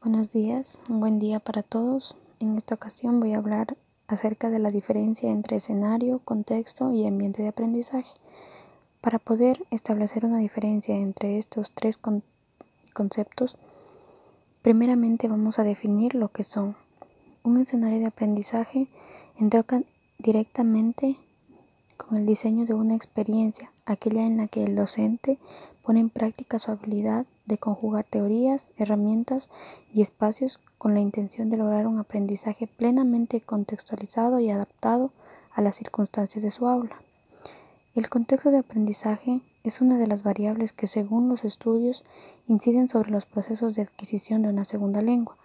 Buenos días, un buen día para todos. En esta ocasión voy a hablar acerca de la diferencia entre escenario, contexto y ambiente de aprendizaje. Para poder establecer una diferencia entre estos tres conceptos, primeramente vamos a definir lo que son. Un escenario de aprendizaje entroca directamente con el diseño de una experiencia, aquella en la que el docente pone en práctica su habilidad de conjugar teorías, herramientas y espacios con la intención de lograr un aprendizaje plenamente contextualizado y adaptado a las circunstancias de su aula. El contexto de aprendizaje es una de las variables que según los estudios inciden sobre los procesos de adquisición de una segunda lengua.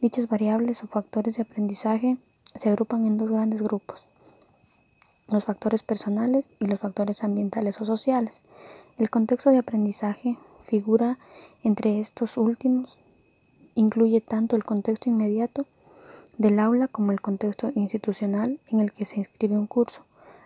Dichas variables o factores de aprendizaje se agrupan en dos grandes grupos, los factores personales y los factores ambientales o sociales. El contexto de aprendizaje figura entre estos últimos, incluye tanto el contexto inmediato del aula como el contexto institucional en el que se inscribe un curso,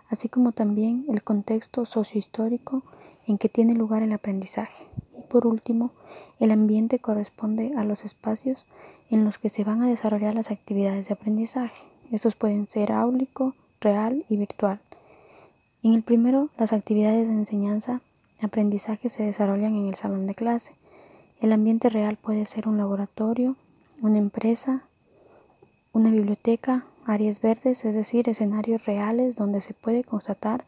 así como también el contexto sociohistórico en que tiene lugar el aprendizaje. Y por último, el ambiente corresponde a los espacios en los que se van a desarrollar las actividades de aprendizaje. Estos pueden ser áulico, real y virtual. En el primero, las actividades de enseñanza aprendizaje se desarrollan en el salón de clase. El ambiente real puede ser un laboratorio, una empresa, una biblioteca, áreas verdes, es decir, escenarios reales donde se puede constatar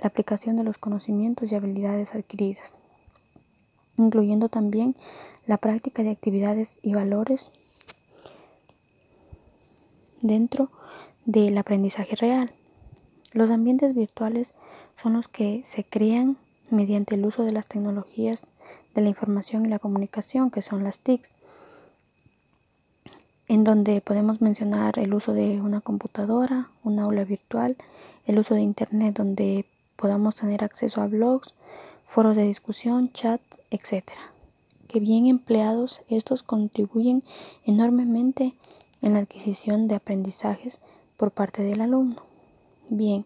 la aplicación de los conocimientos y habilidades adquiridas, incluyendo también la práctica de actividades y valores dentro del aprendizaje real. Los ambientes virtuales son los que se crean mediante el uso de las tecnologías de la información y la comunicación, que son las TICs, en donde podemos mencionar el uso de una computadora, un aula virtual, el uso de Internet donde podamos tener acceso a blogs, foros de discusión, chat, etc. Que bien empleados, estos contribuyen enormemente en la adquisición de aprendizajes por parte del alumno. Bien,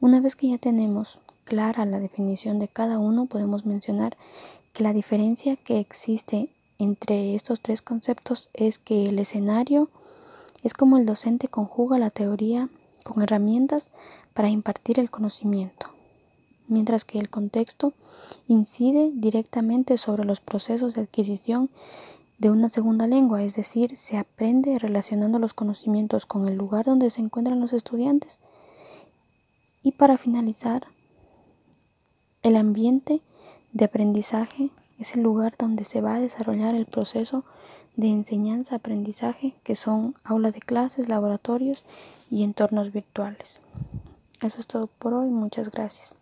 una vez que ya tenemos clara la definición de cada uno, podemos mencionar que la diferencia que existe entre estos tres conceptos es que el escenario es como el docente conjuga la teoría con herramientas para impartir el conocimiento, mientras que el contexto incide directamente sobre los procesos de adquisición de una segunda lengua, es decir, se aprende relacionando los conocimientos con el lugar donde se encuentran los estudiantes. Y para finalizar, el ambiente de aprendizaje es el lugar donde se va a desarrollar el proceso de enseñanza-aprendizaje, que son aulas de clases, laboratorios y entornos virtuales. Eso es todo por hoy. Muchas gracias.